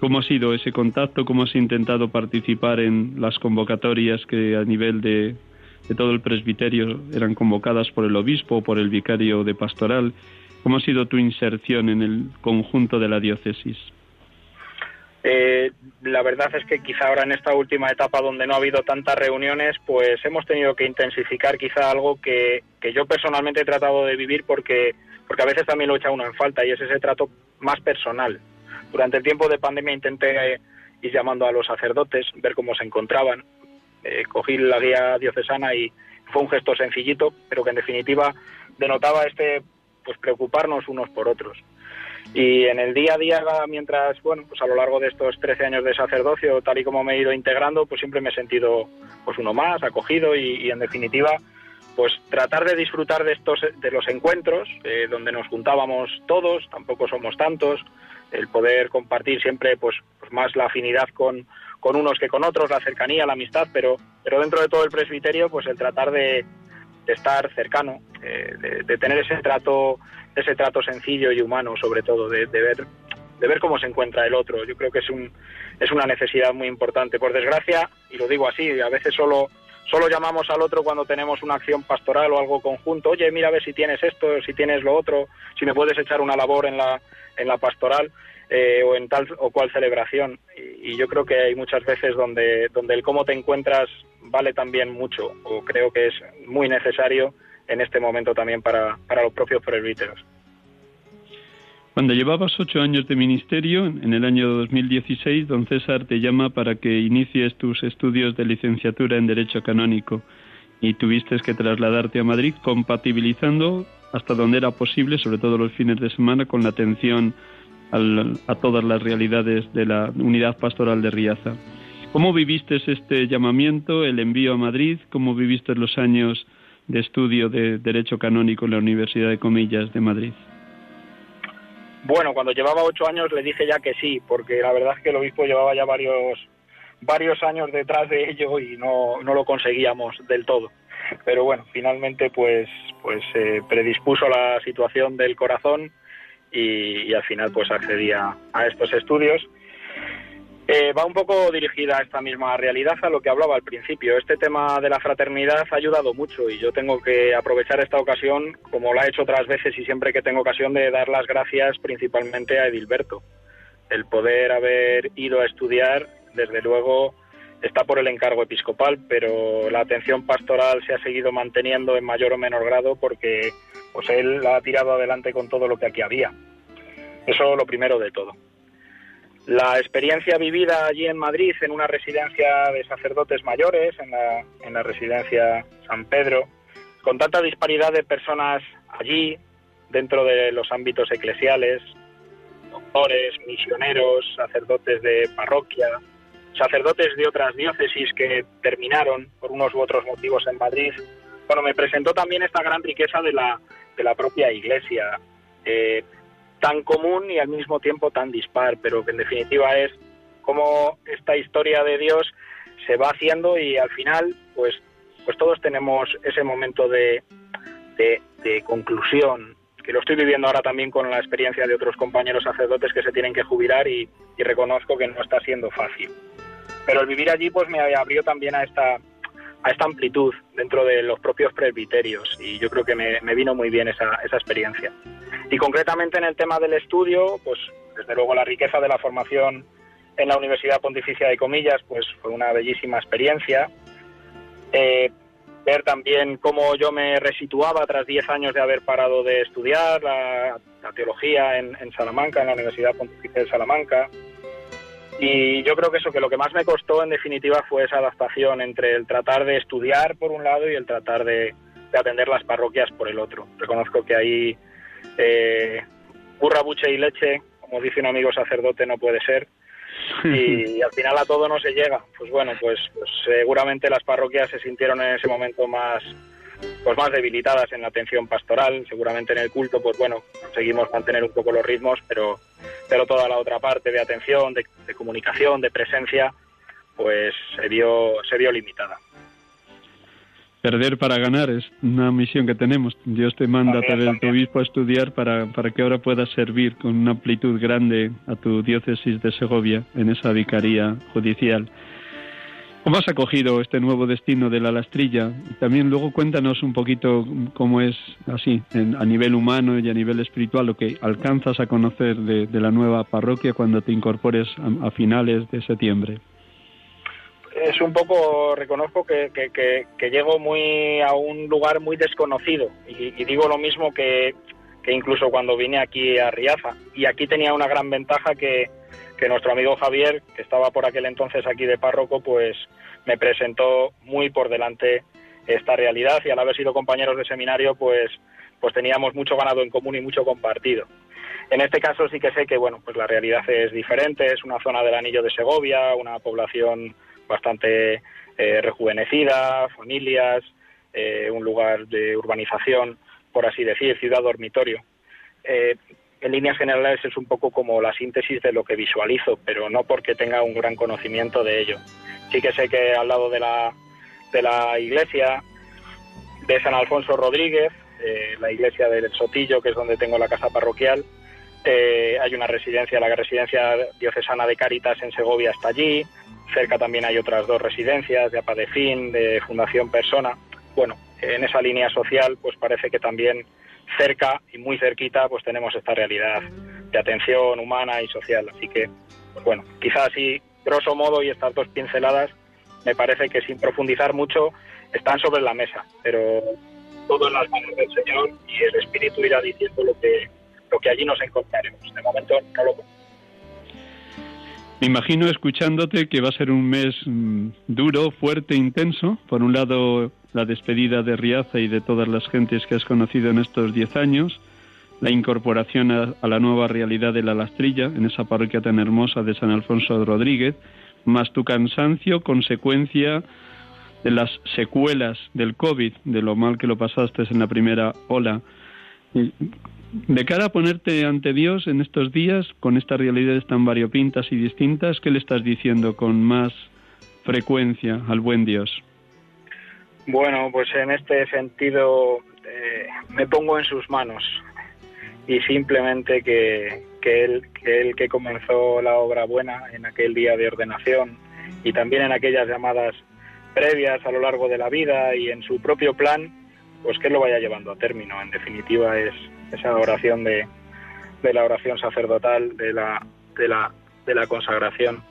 ¿Cómo ha sido ese contacto? ¿Cómo has intentado participar en las convocatorias que a nivel de, todo el presbiterio eran convocadas por el obispo o por el vicario de pastoral? ¿Cómo ha sido tu inserción en el conjunto de la diócesis?
Eh, la verdad es que quizá ahora en esta última etapa donde no ha habido tantas reuniones, pues hemos tenido que intensificar quizá algo que, que yo personalmente he tratado de vivir porque, porque a veces también lo echa uno en falta y es ese trato más personal, durante el tiempo de pandemia intenté ir llamando a los sacerdotes, ver cómo se encontraban. Eh, cogí la guía diocesana y fue un gesto sencillito, pero que en definitiva denotaba este pues preocuparnos unos por otros. Y en el día a día, mientras, bueno, pues a lo largo de estos 13 años de sacerdocio, tal y como me he ido integrando, pues siempre me he sentido pues uno más, acogido y, en definitiva, pues tratar de disfrutar de estos de los encuentros eh, donde nos juntábamos todos, tampoco somos tantos, el poder compartir siempre pues, pues, más la afinidad con, con, unos que con otros, la cercanía, la amistad, pero, pero dentro de todo el presbiterio, pues el tratar de, estar cercano, eh, de, tener ese trato, ese trato sencillo y humano, sobre todo, de, ver de ver cómo se encuentra el otro. Yo creo que es un es una necesidad muy importante. Por desgracia, y lo digo así, a veces solo solo llamamos al otro cuando tenemos una acción pastoral o algo conjunto. Oye, mira a ver si tienes esto, si tienes lo otro, si me puedes echar una labor en la en la pastoral eh, o en tal o cual celebración. Y, yo creo que hay muchas veces donde, donde el cómo te encuentras vale también mucho, o creo que es muy necesario en este momento también para, para los propios presbíteros.
Cuando llevabas ocho años de ministerio, en el año 2016, don César te llama para que inicies tus estudios de licenciatura en Derecho Canónico y tuviste que trasladarte a Madrid compatibilizando hasta donde era posible, sobre todo los fines de semana, con la atención a todas las realidades de la unidad pastoral de Riaza. ¿Cómo viviste este llamamiento, el envío a Madrid? ¿Cómo viviste los años de estudio de Derecho Canónico en la Universidad de Comillas de Madrid?
Bueno, cuando llevaba ocho años le dije ya que sí, porque la verdad es que el obispo llevaba ya varios varios años detrás de ello y no, no lo conseguíamos del todo. Pero bueno, finalmente pues, pues se predispuso la situación del corazón y, al final pues accedí a, estos estudios. Eh, va un poco dirigida a esta misma realidad, a lo que hablaba al principio. Este tema de la fraternidad ha ayudado mucho y yo tengo que aprovechar esta ocasión, como la he hecho otras veces y siempre que tengo ocasión, de dar las gracias principalmente a Edilberto. El poder haber ido a estudiar, desde luego, está por el encargo episcopal, pero la atención pastoral se ha seguido manteniendo en mayor o menor grado porque pues él la ha tirado adelante con todo lo que aquí había. Eso lo primero de todo. La experiencia vivida allí en Madrid, en una residencia de sacerdotes mayores, en la, en la residencia San Pedro, con tanta disparidad de personas allí, dentro de los ámbitos eclesiales, doctores, misioneros, sacerdotes de parroquia, sacerdotes de otras diócesis que terminaron por unos u otros motivos en Madrid. Bueno, me presentó también esta gran riqueza de la, de la propia Iglesia, eh, tan común y al mismo tiempo tan dispar, pero que en definitiva es cómo esta historia de Dios se va haciendo y al final, pues, pues todos tenemos ese momento de, de, conclusión, que lo estoy viviendo ahora también con la experiencia de otros compañeros sacerdotes que se tienen que jubilar y, y reconozco que no está siendo fácil. Pero el vivir allí pues me abrió también a esta, a esta amplitud dentro de los propios presbiterios y yo creo que me, vino muy bien esa, esa experiencia. Y concretamente en el tema del estudio, pues desde luego la riqueza de la formación en la Universidad Pontificia de Comillas, pues fue una bellísima experiencia. Eh, ver también cómo yo me resituaba tras 10 años de haber parado de estudiar la, teología en, en, Salamanca, en la Universidad Pontificia de Salamanca, y yo creo que eso, que lo que más me costó en definitiva fue esa adaptación entre el tratar de estudiar por un lado y el tratar de, atender las parroquias por el otro. Reconozco que ahí eh, buche y leche, como dice un amigo sacerdote, no puede ser. Y, al final a todo no se llega. Pues bueno, pues, pues seguramente las parroquias se sintieron en ese momento más pues más debilitadas en la atención pastoral, seguramente en el culto, pues bueno, conseguimos mantener un poco los ritmos, pero, pero toda la otra parte de atención, de, comunicación, de presencia, pues se vio, se vio limitada.
Perder para ganar es una misión que tenemos. Dios te manda a través de tu obispo a estudiar para, para que ahora puedas servir con una amplitud grande a tu diócesis de Segovia en esa vicaría judicial. ¿Cómo has acogido este nuevo destino de la Lastrilla? También luego cuéntanos un poquito cómo es así, a nivel humano y a nivel espiritual, lo que alcanzas a conocer de, la nueva parroquia cuando te incorpores a, finales de septiembre.
Es un poco, reconozco que, llego muy a un lugar muy desconocido y, digo lo mismo que, que incluso cuando vine aquí a Riaza. Y aquí tenía una gran ventaja que, que nuestro amigo Javier, que estaba por aquel entonces aquí de párroco, pues me presentó muy por delante esta realidad y al haber sido compañeros de seminario, pues, pues teníamos mucho ganado en común y mucho compartido. En este caso sí que sé que bueno, pues la realidad es diferente, es una zona del anillo de Segovia, una población bastante eh, rejuvenecida, familias, eh, un lugar de urbanización, por así decir, ciudad dormitorio. Eh, en líneas generales es un poco como la síntesis de lo que visualizo, pero no porque tenga un gran conocimiento de ello. Sí que sé que al lado de la, de la iglesia de San Alfonso Rodríguez, eh, la iglesia del Sotillo, que es donde tengo la casa parroquial, eh, hay una residencia, la residencia diocesana de Cáritas en Segovia está allí, cerca también hay otras dos residencias, de Apadefín, de Fundación Persona. Bueno, en esa línea social, pues parece que también cerca y muy cerquita pues tenemos esta realidad de atención humana y social. Así que, pues bueno, quizás así, grosso modo, y estas dos pinceladas, me parece que sin profundizar mucho, están sobre la mesa, pero todo en las manos del Señor y el Espíritu irá diciendo lo que, lo que allí nos encontraremos. De momento no lo
me imagino escuchándote que va a ser un mes mm, duro, fuerte, intenso. Por un lado, la despedida de Riaza y de todas las gentes que has conocido en estos diez años, la incorporación a, la nueva realidad de la Lastrilla, en esa parroquia tan hermosa de San Alfonso Rodríguez, más tu cansancio, consecuencia de las secuelas del COVID, de lo mal que lo pasaste en la primera ola. De cara a ponerte ante Dios en estos días, con estas realidades tan variopintas y distintas, ¿qué le estás diciendo con más frecuencia al buen Dios?
Bueno, pues en este sentido eh, me pongo en sus manos y simplemente que, que, él, que él que comenzó la obra buena en aquel día de ordenación y también en aquellas llamadas previas a lo largo de la vida y en su propio plan, pues que lo vaya llevando a término. En definitiva es esa oración de, de la oración sacerdotal, de la, de la, de la consagración.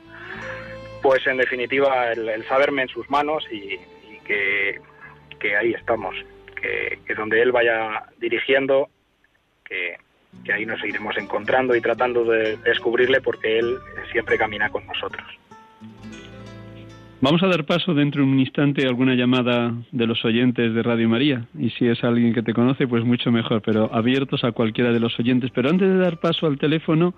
Pues en definitiva el, saberme en sus manos y, que, que, ahí estamos, que, que, donde él vaya dirigiendo, que, que ahí nos iremos encontrando y tratando de descubrirle porque él siempre camina con nosotros.
Vamos a dar paso dentro de un instante a alguna llamada de los oyentes de Radio María. Y si es alguien que te conoce, pues mucho mejor, pero abiertos a cualquiera de los oyentes. Pero antes de dar paso al teléfono,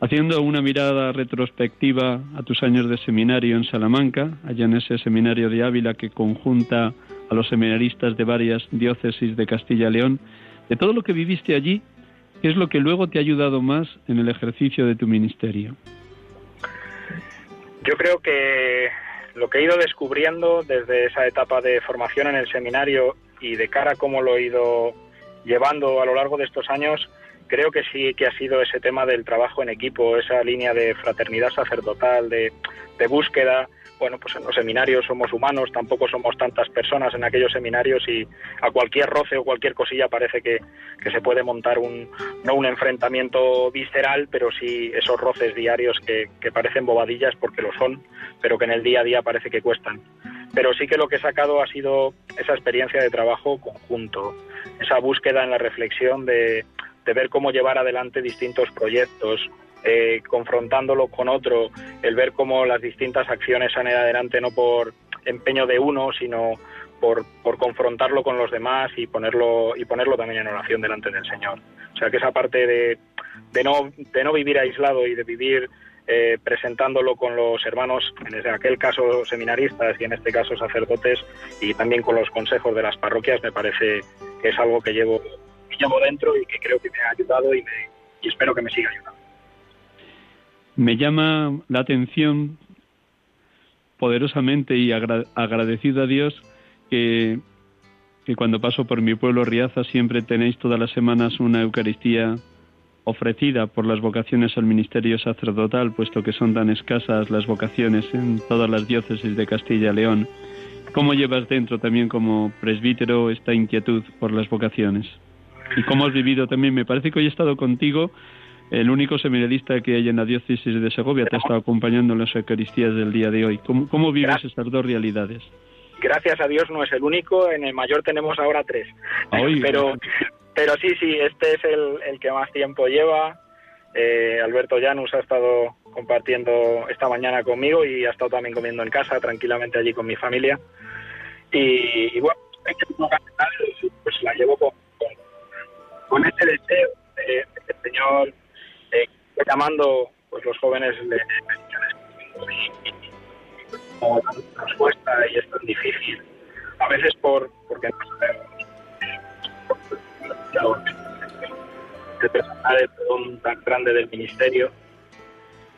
haciendo una mirada retrospectiva a tus años de seminario en Salamanca, allá en ese seminario de Ávila que conjunta a los seminaristas de varias diócesis de Castilla y León, de todo lo que viviste allí, ¿qué es lo que luego te ha ayudado más en el ejercicio de tu ministerio?
Yo creo que lo que he ido descubriendo desde esa etapa de formación en el seminario y de cara a cómo lo he ido llevando a lo largo de estos años, creo que sí que ha sido ese tema del trabajo en equipo, esa línea de fraternidad sacerdotal, de, de búsqueda, bueno, pues en los seminarios somos humanos, tampoco somos tantas personas en aquellos seminarios y a cualquier roce o cualquier cosilla parece que, se puede montar un, no un enfrentamiento visceral, pero sí esos roces diarios que, que parecen bobadillas porque lo son, pero que en el día a día parece que cuestan. Pero sí que lo que he sacado ha sido esa experiencia de trabajo conjunto, esa búsqueda en la reflexión de, de ver cómo llevar adelante distintos proyectos, eh, confrontándolo con otro, el ver cómo las distintas acciones han ido adelante no por empeño de uno, sino por, por, confrontarlo con los demás y ponerlo, y ponerlo también en oración delante del Señor. O sea que esa parte de, de, no, de no vivir aislado y de vivir eh, presentándolo con los hermanos, en aquel caso seminaristas y en este caso sacerdotes, y también con los consejos de las parroquias, me parece que es algo que llevo, llevo dentro y que creo que me ha ayudado y, y espero que me siga ayudando.
Me llama la atención poderosamente y agradecido a Dios que, que cuando paso por mi pueblo Riaza siempre tenéis todas las semanas una Eucaristía ofrecida por las vocaciones al ministerio sacerdotal, puesto que son tan escasas las vocaciones en todas las diócesis de Castilla y León. ¿Cómo llevas dentro también como presbítero esta inquietud por las vocaciones? ¿Y cómo has vivido también? Me parece que hoy he estado contigo el único seminarista que hay en la diócesis de Segovia te ha estado acompañando en las Eucaristías del día de hoy. ¿Cómo, vives estas dos realidades?
Gracias a Dios no es el único, en el mayor tenemos ahora tres. Ah, pero, pero sí, sí, este es el, que más tiempo lleva. Eh, Alberto Janus ha estado compartiendo esta mañana conmigo y ha estado también comiendo en casa, tranquilamente allí con mi familia. Y, bueno, pues la llevo con, con, ese deseo de, de el Señor eh, llamando pues los jóvenes de como nos cuesta y es tan difícil a veces por porque no sabemos. El don tan grande del ministerio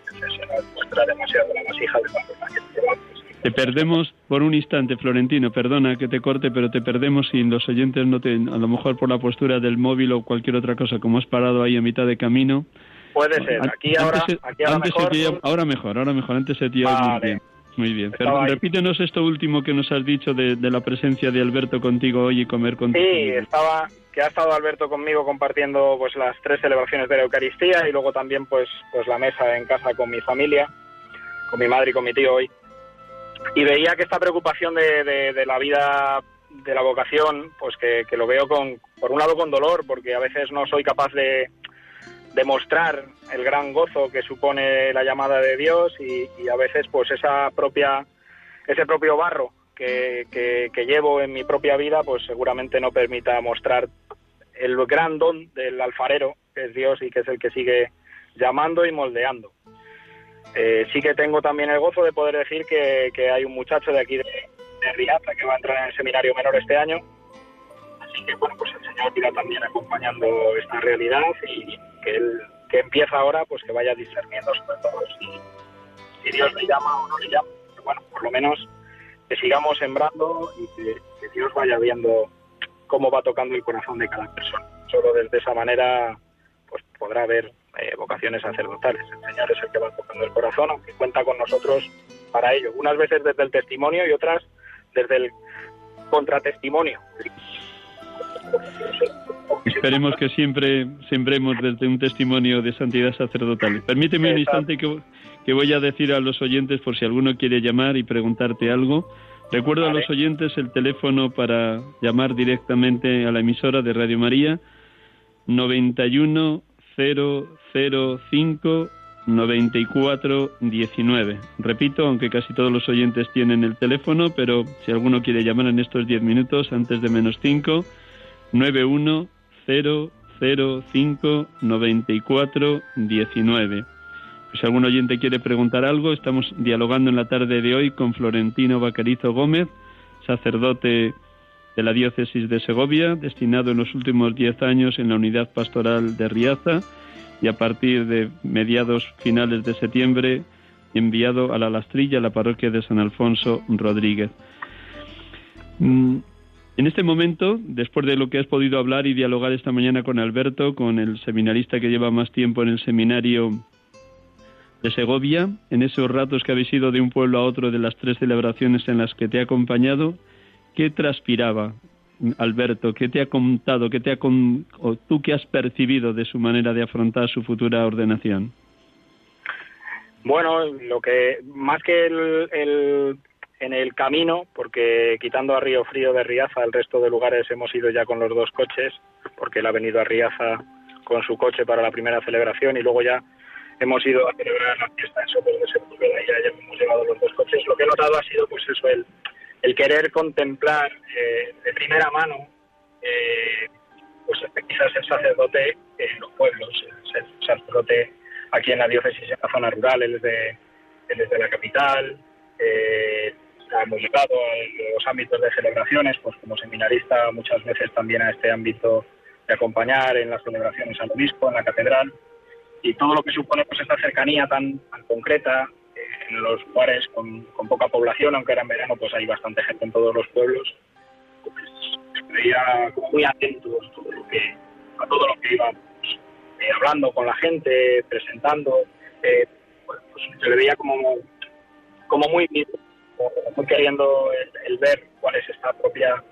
se muestra demasiado la vasija de la que
te perdemos por un instante, Florentino, perdona que te corte, pero te perdemos y los oyentes no te, a lo mejor por la postura del móvil o cualquier otra cosa, como has parado ahí a mitad de camino,
Puede ser. Aquí ahora, aquí ahora mejor.
ahora mejor, ahora mejor. Antes se te muy bien. Muy bien. Perdón, repítenos esto último que nos has dicho de, la presencia de Alberto contigo hoy y comer contigo.
Sí, estaba, que ha estado Alberto conmigo compartiendo pues las tres celebraciones de la Eucaristía y luego también pues, pues la mesa en casa con mi familia, con mi madre y con mi tío hoy. Y veía que esta preocupación de, la vida, de la vocación, pues que, lo veo con, por un lado con dolor, porque a veces no soy capaz de, demostrar el gran gozo que supone la llamada de Dios y, a veces pues esa propia ese propio barro que, que, llevo en mi propia vida pues seguramente no permita mostrar el gran don del alfarero que es Dios y que es el que sigue llamando y moldeando eh, sí que tengo también el gozo de poder decir que, que hay un muchacho de aquí de, de que va a entrar en el seminario menor este año así que bueno pues el Señor irá también acompañando esta realidad y que él que empieza ahora, pues que vaya discerniendo sobre todo si, Dios le llama o no le llama. bueno, por lo menos que sigamos sembrando y que, Dios vaya viendo cómo va tocando el corazón de cada persona. Solo desde esa manera pues podrá haber eh, vocaciones sacerdotales. El Señor es el que va tocando el corazón, aunque cuenta con nosotros para ello. Unas veces desde el testimonio y otras desde el contratestimonio.
Esperemos que siempre sembremos desde un testimonio de santidad sacerdotal. Permíteme un instante que, que, voy a decir a los oyentes por si alguno quiere llamar y preguntarte algo. Recuerdo a los oyentes el teléfono para llamar directamente a la emisora de Radio María 91 005 9419. Repito, aunque casi todos los oyentes tienen el teléfono, pero si alguno quiere llamar en estos 10 minutos antes de menos 5, 910059419. Pues si algún oyente quiere preguntar algo, estamos dialogando en la tarde de hoy con Florentino Bacarizo Gómez, sacerdote de la diócesis de Segovia, destinado en los últimos 10 años en la unidad pastoral de Riaza y a partir de mediados finales de septiembre enviado a la Lastrilla, la parroquia de San Alfonso Rodríguez. Mm, en este momento, después de lo que has podido hablar y dialogar esta mañana con Alberto, con el seminarista que lleva más tiempo en el seminario de Segovia, en esos ratos que habéis ido de un pueblo a otro de las tres celebraciones en las que te ha acompañado, ¿qué transpiraba Alberto? ¿Qué te ha contado? ¿Qué te ha o tú qué has percibido de su manera de afrontar su futura ordenación?
Bueno, lo que más que el, en el camino, porque quitando a Río Frío de Riaza, el resto de lugares hemos ido ya con los dos coches, porque él ha venido a Riaza con su coche para la primera celebración y luego ya hemos ido a celebrar la fiesta en Sopor de Sepúlveda y ya, hemos llevado los dos coches. Lo que he notado ha sido pues eso, el, el querer contemplar eh, de primera mano eh, pues quizás el sacerdote en los pueblos, el sacerdote aquí en la diócesis en la zona rural, él es la capital, eh, hemos llegado a los ámbitos de celebraciones, pues como seminarista muchas veces también a este ámbito de acompañar en las celebraciones al obispo, en la catedral, y todo lo que supone pues esta cercanía tan, tan concreta en los lugares con, poca población, aunque era en verano, pues hay bastante gente en todos los pueblos. Pues me veía muy atentos todo lo que, a todo lo que íbamos eh, hablando con la gente, presentando. Eh, pues, se le veía como, como muy, muy queriendo el, ver cuál es esta propia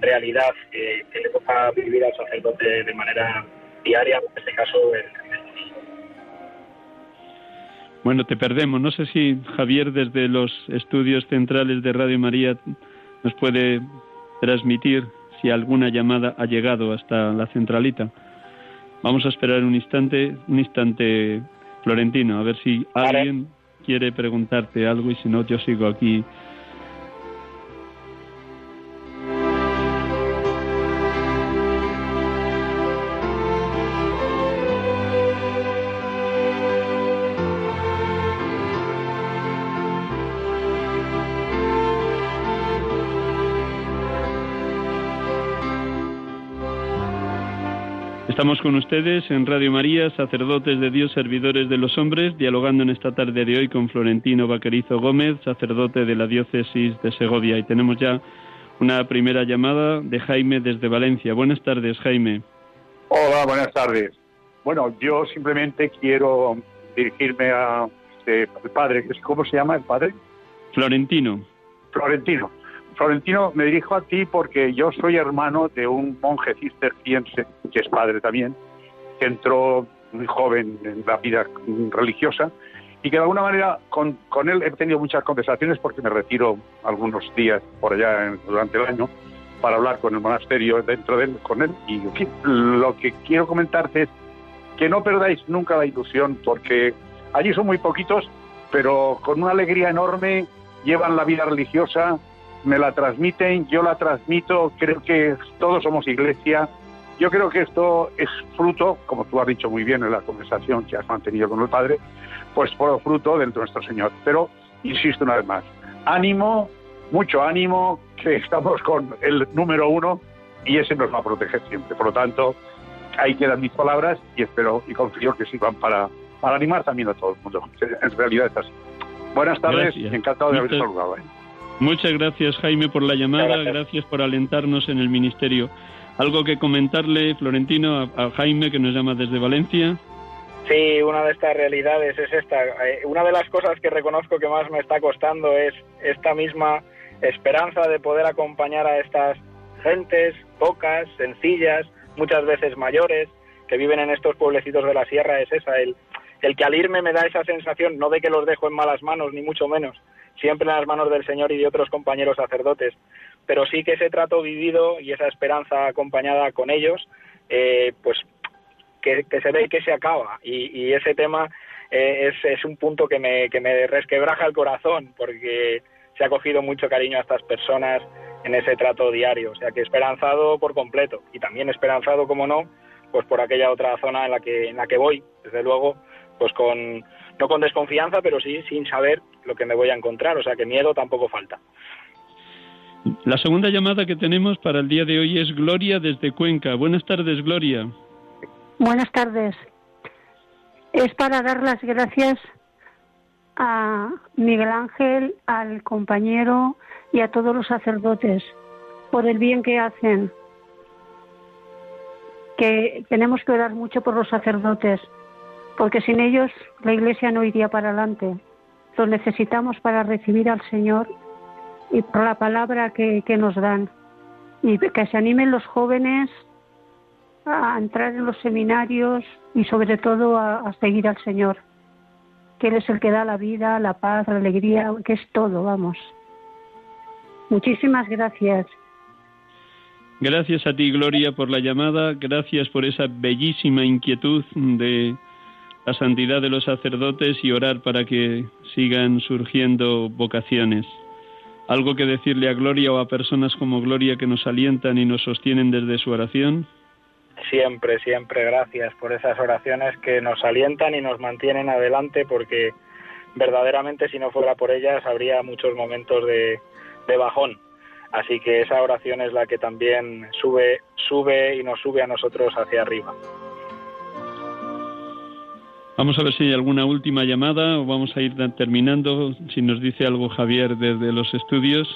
realidad que, le toca vivir al sacerdote de manera diaria, en este caso el,
bueno, te perdemos. No sé si Javier desde los estudios centrales de Radio María nos puede transmitir si alguna llamada ha llegado hasta la centralita. Vamos a esperar un instante, un instante, Florentino, a ver si alguien quiere preguntarte algo y si no, yo sigo aquí Estamos con ustedes en Radio María, sacerdotes de Dios, servidores de los hombres, dialogando en esta tarde de hoy con Florentino Vaquerizo Gómez, sacerdote de la diócesis de Segovia. Y tenemos ya una primera llamada de Jaime desde Valencia. Buenas tardes, Jaime.
Hola, buenas tardes. Bueno, yo simplemente quiero dirigirme a este, padre, ¿cómo se llama el padre?
Florentino.
Florentino. Florentino, me dirijo a ti porque yo soy hermano de un monje cisterciense, que es padre también, que entró muy joven en la vida religiosa y que de alguna manera con, él he tenido muchas conversaciones porque me retiro algunos días por allá durante el año para hablar con el monasterio dentro de él, con él. Y lo que quiero comentarte es que no perdáis nunca la ilusión porque allí son muy poquitos, pero con una alegría enorme llevan la vida religiosa, me la transmiten, yo la transmito, creo que todos somos iglesia. Yo creo que esto es fruto, como tú has dicho muy bien en la conversación que has mantenido con el Padre, pues por fruto de nuestro Señor. Pero, insisto una vez más, ánimo, mucho ánimo, que estamos con el número uno y ese nos va a proteger siempre. Por lo tanto, ahí quedan mis palabras y espero y confío que sirvan para, para animar también a todo el mundo. En realidad es así. Buenas tardes, encantado de haber saludado. ¿eh?
Muchas gracias, Jaime, por la llamada, gracias. por alentarnos en el ministerio. ¿Algo que comentarle, Florentino, a, Jaime, que nos llama desde Valencia?
Sí, una de estas realidades es esta. Eh, una de las cosas que reconozco que más me está costando es esta misma esperanza de poder acompañar a estas gentes pocas, sencillas, muchas veces mayores, que viven en estos pueblecitos de la sierra, es esa, el, el que al irme me da esa sensación, no de que los dejo en malas manos, ni mucho menos, siempre en las manos del Señor y de otros compañeros sacerdotes, pero sí que ese trato vivido y esa esperanza acompañada con ellos, eh, pues que, se ve y que se acaba. Y, ese tema eh, es, es, un punto que me, que me resquebraja el corazón, porque se ha cogido mucho cariño a estas personas en ese trato diario. O sea que esperanzado por completo y también esperanzado, como no, pues por aquella otra zona en la que, en la que voy, desde luego, pues con, no con desconfianza, pero sí sin saber lo que me voy a encontrar. O sea que miedo tampoco falta.
La segunda llamada que tenemos para el día de hoy es Gloria desde Cuenca. Buenas tardes, Gloria.
Buenas tardes. Es para dar las gracias a Miguel Ángel, al compañero y a todos los sacerdotes por el bien que hacen. Que tenemos que orar mucho por los sacerdotes, porque sin ellos la Iglesia no iría para adelante. Los necesitamos para recibir al Señor y por la palabra que, nos dan. Y que se animen los jóvenes a entrar en los seminarios y sobre todo a seguir al Señor que Él es el que da la vida, la paz, la alegría, que es todo, vamos. Muchísimas gracias.
Gracias a ti, Gloria, por la llamada. Gracias por esa bellísima inquietud de la santidad de los sacerdotes y orar para que sigan surgiendo vocaciones. ¿Algo que decirle a Gloria o a personas como Gloria que nos alientan y nos sostienen desde su oración?
Siempre, siempre gracias por esas oraciones que nos alientan y nos mantienen adelante porque verdaderamente si no fuera por ellas habría muchos momentos de, bajón. Así que esa oración es la que también sube, sube y nos sube a nosotros hacia arriba.
Vamos a ver si hay alguna última llamada o vamos a ir terminando. Si nos dice algo Javier desde los estudios.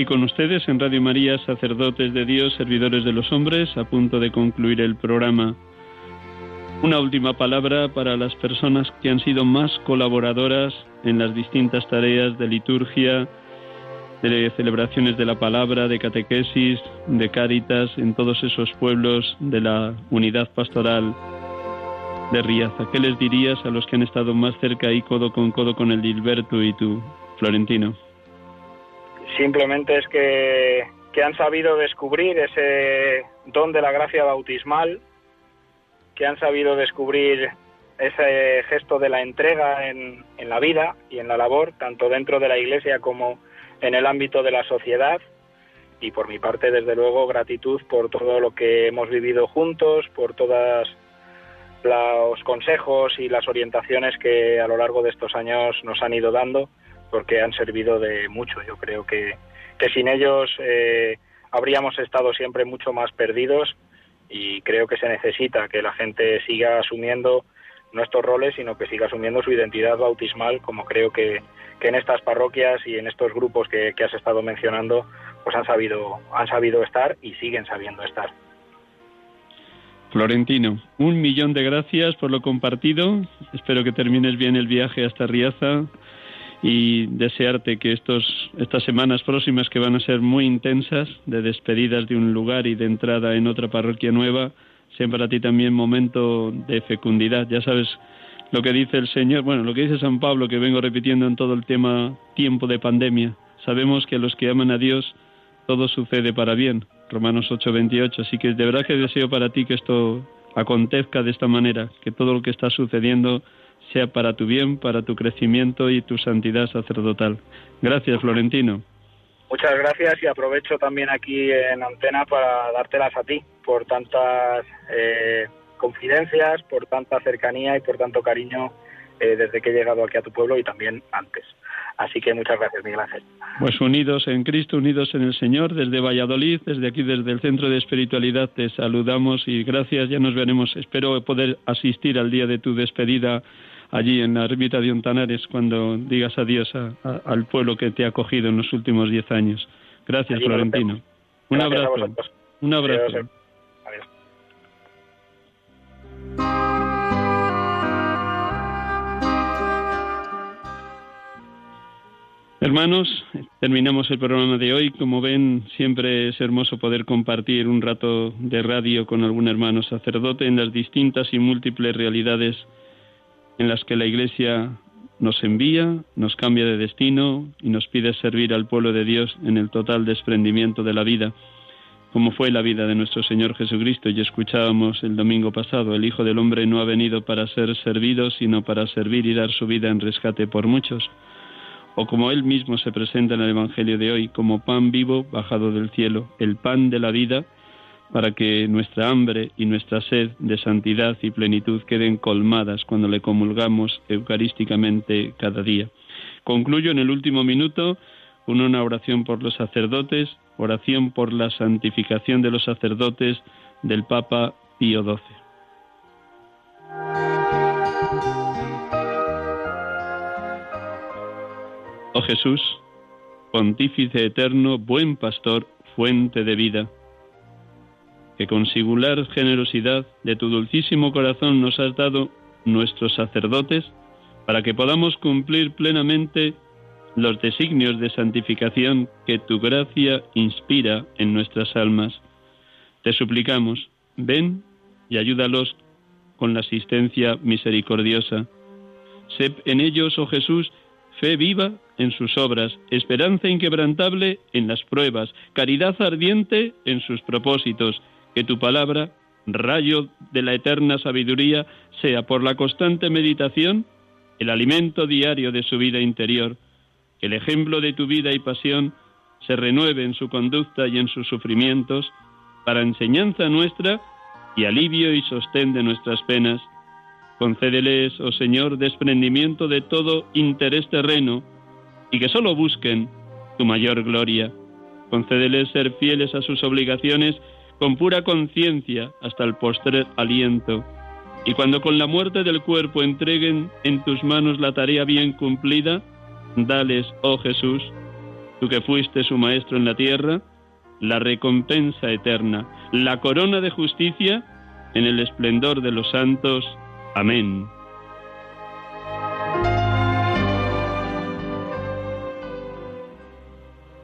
Aquí con ustedes en Radio María, sacerdotes de Dios, servidores de los hombres, a punto de concluir el programa. Una última palabra para las personas que han sido más colaboradoras en las distintas tareas de liturgia, de celebraciones de la palabra, de catequesis, de cáritas en todos esos pueblos de la unidad pastoral de Riaza. ¿Qué les dirías a los que han estado más cerca y codo con codo con el Dilberto y tú, Florentino?
Simplemente es que, han sabido descubrir ese don de la gracia bautismal, que han sabido descubrir ese gesto de la entrega en, en, la vida y en la labor, tanto dentro de la Iglesia como en el ámbito de la sociedad. Y por mi parte, desde luego, gratitud por todo lo que hemos vivido juntos, por todos los consejos y las orientaciones que a lo largo de estos años nos han ido dando porque han servido de mucho. Yo creo que, que sin ellos eh, habríamos estado siempre mucho más perdidos y creo que se necesita que la gente siga asumiendo no estos roles, sino que siga asumiendo su identidad bautismal, como creo que, que en estas parroquias y en estos grupos que, que, has estado mencionando, pues han sabido, han sabido estar y siguen sabiendo estar.
Florentino, un millón de gracias por lo compartido. Espero que termines bien el viaje hasta Riaza y desearte que estos, estas semanas próximas que van a ser muy intensas, de despedidas de un lugar y de entrada en otra parroquia nueva, sean para ti también momento de fecundidad. Ya sabes lo que dice el Señor, bueno, lo que dice San Pablo, que vengo repitiendo en todo el tema tiempo de pandemia. Sabemos que a los que aman a Dios todo sucede para bien. Romanos 8:28. Así que de verdad que deseo para ti que esto acontezca de esta manera, que todo lo que está sucediendo sea para tu bien, para tu crecimiento y tu santidad sacerdotal. Gracias, Florentino.
Muchas gracias y aprovecho también aquí en antena para dártelas a ti por tantas eh, confidencias, por tanta cercanía y por tanto cariño eh, desde que he llegado aquí a tu pueblo y también antes. Así que muchas gracias, Miguel Ángel.
Pues unidos en Cristo, unidos en el Señor, desde Valladolid, desde aquí, desde el Centro de Espiritualidad, te saludamos y gracias, ya nos veremos. Espero poder asistir al día de tu despedida allí en la ermita de Ontanares cuando digas adiós al pueblo que te ha acogido en los últimos diez años. Gracias, Florentino. Un abrazo. Un abrazo. Hermanos, terminamos el programa de hoy. Como ven, siempre es hermoso poder compartir un rato de radio con algún hermano sacerdote en las distintas y múltiples realidades en las que la Iglesia nos envía, nos cambia de destino y nos pide servir al pueblo de Dios en el total desprendimiento de la vida, como fue la vida de nuestro Señor Jesucristo. Y escuchábamos el domingo pasado, el Hijo del Hombre no ha venido para ser servido, sino para servir y dar su vida en rescate por muchos o como Él mismo se presenta en el Evangelio de hoy, como pan vivo bajado del cielo, el pan de la vida, para que nuestra hambre y nuestra sed de santidad y plenitud queden colmadas cuando le comulgamos eucarísticamente cada día. Concluyo en el último minuto con una oración por los sacerdotes, oración por la santificación de los sacerdotes del Papa Pío XII. Oh Jesús, pontífice eterno, buen pastor, fuente de vida, que con singular generosidad de tu dulcísimo corazón nos has dado nuestros sacerdotes para que podamos cumplir plenamente los designios de santificación que tu gracia inspira en nuestras almas. Te suplicamos, ven y ayúdalos con la asistencia misericordiosa. Sé en ellos, oh Jesús, fe viva en sus obras, esperanza inquebrantable en las pruebas, caridad ardiente en sus propósitos, que tu palabra, rayo de la eterna sabiduría, sea por la constante meditación el alimento diario de su vida interior, que el ejemplo de tu vida y pasión se renueve en su conducta y en sus sufrimientos, para enseñanza nuestra y alivio y sostén de nuestras penas. Concédeles, oh Señor, desprendimiento de todo interés terreno, y que solo busquen tu mayor gloria. Concédeles ser fieles a sus obligaciones con pura conciencia hasta el postrer aliento. Y cuando con la muerte del cuerpo entreguen en tus manos la tarea bien cumplida, dales, oh Jesús, tú que fuiste su maestro en la tierra, la recompensa eterna, la corona de justicia en el esplendor de los santos. Amén.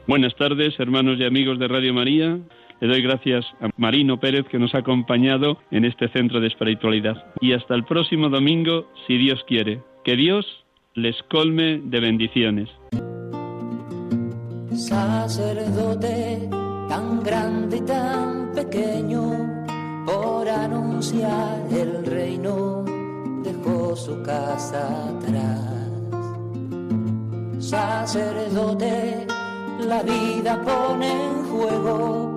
Buenas tardes, hermanos y amigos de Radio María. Le doy gracias a Marino Pérez que nos ha acompañado en este centro de espiritualidad. Y hasta el próximo domingo, si Dios quiere. Que Dios les colme de bendiciones.
Sacerdote tan grande y tan pequeño, por anunciar el reino, dejó su casa atrás. Sacerdote la vida pone en juego